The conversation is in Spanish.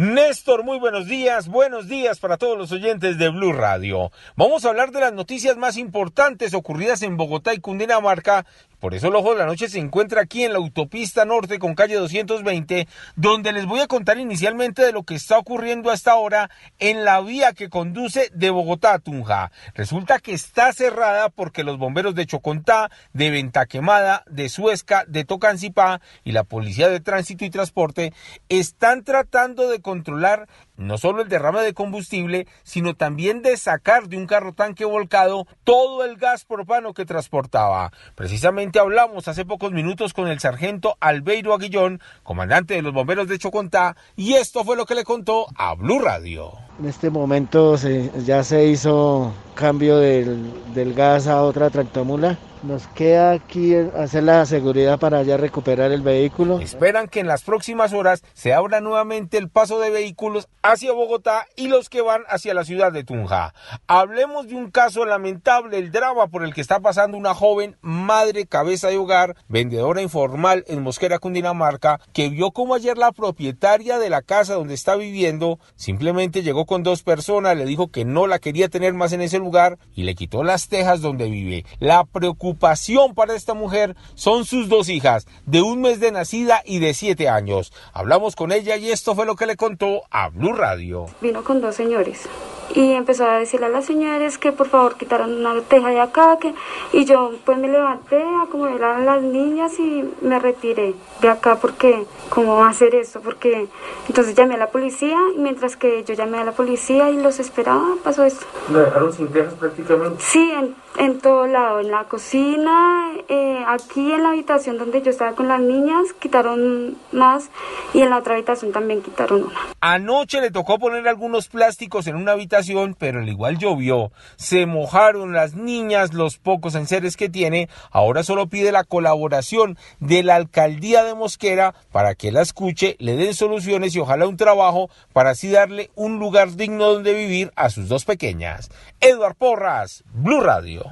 Néstor, muy buenos días, buenos días para todos los oyentes de Blue Radio. Vamos a hablar de las noticias más importantes ocurridas en Bogotá y Cundinamarca por eso el ojo de la noche se encuentra aquí en la autopista norte con calle 220, donde les voy a contar inicialmente de lo que está ocurriendo hasta ahora en la vía que conduce de Bogotá a Tunja. Resulta que está cerrada porque los bomberos de Chocontá, de Venta Quemada, de Suezca, de Tocancipá y la Policía de Tránsito y Transporte están tratando de controlar no solo el derrame de combustible, sino también de sacar de un carro tanque volcado todo el gas propano que transportaba. Precisamente hablamos hace pocos minutos con el sargento Albeiro Aguillón, comandante de los bomberos de Chocontá, y esto fue lo que le contó a Blue Radio. En este momento ya se hizo cambio del, del gas a otra tractomula nos queda aquí hacer la seguridad para ya recuperar el vehículo. Esperan que en las próximas horas se abra nuevamente el paso de vehículos hacia Bogotá y los que van hacia la ciudad de Tunja. Hablemos de un caso lamentable, el drama por el que está pasando una joven madre cabeza de hogar, vendedora informal en Mosquera, Cundinamarca, que vio como ayer la propietaria de la casa donde está viviendo simplemente llegó con dos personas, le dijo que no la quería tener más en ese lugar y le quitó las tejas donde vive. La preocupación preocupación para esta mujer son sus dos hijas, de un mes de nacida y de siete años. Hablamos con ella y esto fue lo que le contó a Blue Radio. Vino con dos señores y empezó a decirle a las señores que por favor quitaran una teja de acá que y yo pues me levanté a acomodar a las niñas y me retiré de acá porque cómo va a hacer eso porque entonces llamé a la policía y mientras que yo llamé a la policía y los esperaba pasó esto. ¿La dejaron sin tejas prácticamente? Sí, en, en todo lado, en la cocina, eh, aquí en la habitación donde yo estaba con las niñas quitaron más y en la otra habitación también quitaron una. Anoche le tocó poner algunos plásticos en una habitación pero al igual llovió. Se mojaron las niñas, los pocos enseres que tiene. Ahora solo pide la colaboración de la alcaldía de Mosquera para que la escuche, le den soluciones y ojalá un trabajo para así darle un lugar digno donde vivir a sus dos pequeñas. Eduard Porras, Blue Radio.